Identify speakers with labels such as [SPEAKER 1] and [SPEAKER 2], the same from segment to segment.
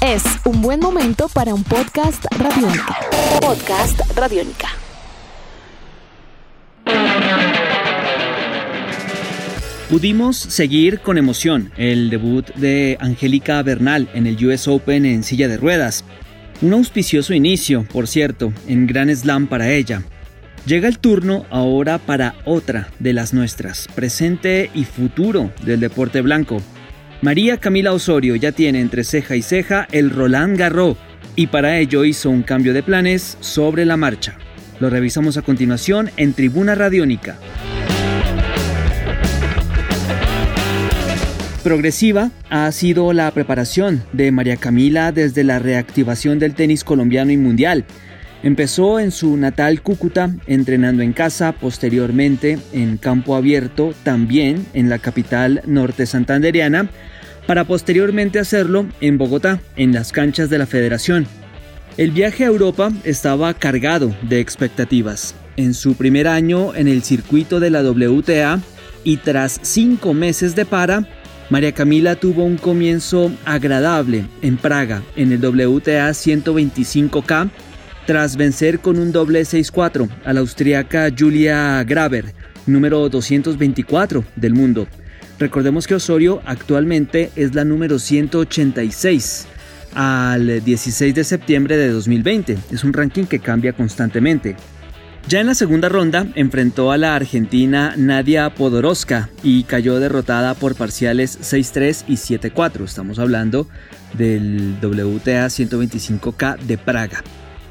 [SPEAKER 1] Es un buen momento para un podcast radiónica. Podcast radiónica.
[SPEAKER 2] Pudimos seguir con emoción el debut de Angélica Bernal en el US Open en silla de ruedas. Un auspicioso inicio, por cierto, en Gran Slam para ella. Llega el turno ahora para otra de las nuestras, presente y futuro del deporte blanco. María Camila Osorio ya tiene entre ceja y ceja el Roland Garros y para ello hizo un cambio de planes sobre la marcha. Lo revisamos a continuación en Tribuna Radiónica. Progresiva ha sido la preparación de María Camila desde la reactivación del tenis colombiano y mundial. Empezó en su natal Cúcuta, entrenando en casa, posteriormente en campo abierto, también en la capital norte santanderiana, para posteriormente hacerlo en Bogotá, en las canchas de la federación. El viaje a Europa estaba cargado de expectativas. En su primer año en el circuito de la WTA y tras cinco meses de para, María Camila tuvo un comienzo agradable en Praga en el WTA 125K tras vencer con un doble 6-4 a la austriaca Julia Graver, número 224 del mundo. Recordemos que Osorio actualmente es la número 186 al 16 de septiembre de 2020. Es un ranking que cambia constantemente. Ya en la segunda ronda enfrentó a la argentina Nadia Podoroska y cayó derrotada por parciales 6-3 y 7-4. Estamos hablando del WTA 125K de Praga.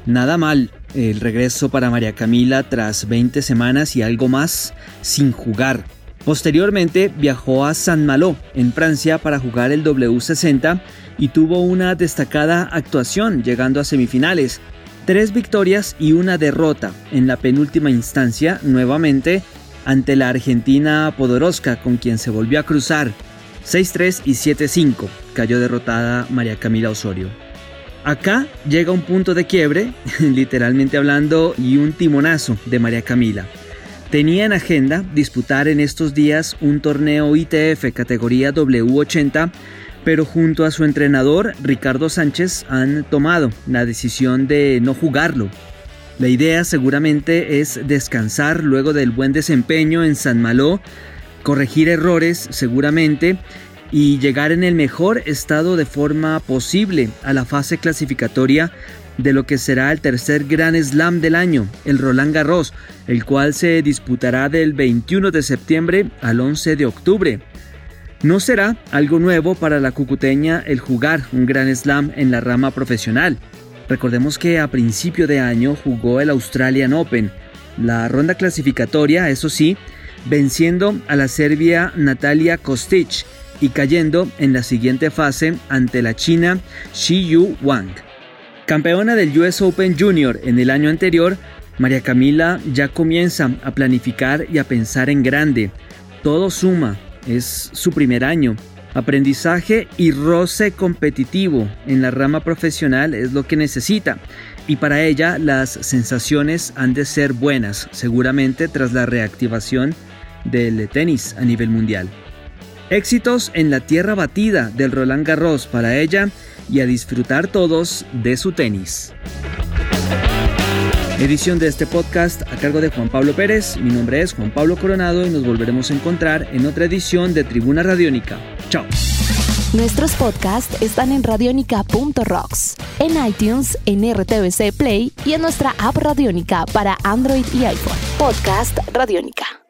[SPEAKER 2] Nada mal el regreso para María Camila tras 20 semanas y algo más sin jugar. Posteriormente viajó a San Malo, en Francia, para jugar el W60 y tuvo una destacada actuación llegando a semifinales, Tres victorias y una derrota en la penúltima instancia, nuevamente ante la Argentina Podoroska, con quien se volvió a cruzar 6-3 y 7-5. Cayó derrotada María Camila Osorio. Acá llega un punto de quiebre, literalmente hablando, y un timonazo de María Camila. Tenía en agenda disputar en estos días un torneo ITF categoría W80 pero junto a su entrenador Ricardo Sánchez han tomado la decisión de no jugarlo. La idea seguramente es descansar luego del buen desempeño en San Malo, corregir errores seguramente y llegar en el mejor estado de forma posible a la fase clasificatoria de lo que será el tercer Gran Slam del año, el Roland Garros, el cual se disputará del 21 de septiembre al 11 de octubre. No será algo nuevo para la cucuteña el jugar un gran slam en la rama profesional. Recordemos que a principio de año jugó el Australian Open, la ronda clasificatoria, eso sí, venciendo a la serbia Natalia Kostic y cayendo en la siguiente fase ante la china Shi Yu Wang. Campeona del US Open Junior en el año anterior, María Camila ya comienza a planificar y a pensar en grande. Todo suma, es su primer año. Aprendizaje y roce competitivo en la rama profesional es lo que necesita y para ella las sensaciones han de ser buenas, seguramente tras la reactivación del tenis a nivel mundial. Éxitos en la tierra batida del Roland Garros para ella y a disfrutar todos de su tenis. Edición de este podcast a cargo de Juan Pablo Pérez. Mi nombre es Juan Pablo Coronado y nos volveremos a encontrar en otra edición de Tribuna Radiónica. Chao.
[SPEAKER 1] Nuestros podcasts están en radionica.rocks, en iTunes, en RTVC Play y en nuestra app Radiónica para Android y iPhone. Podcast Radiónica.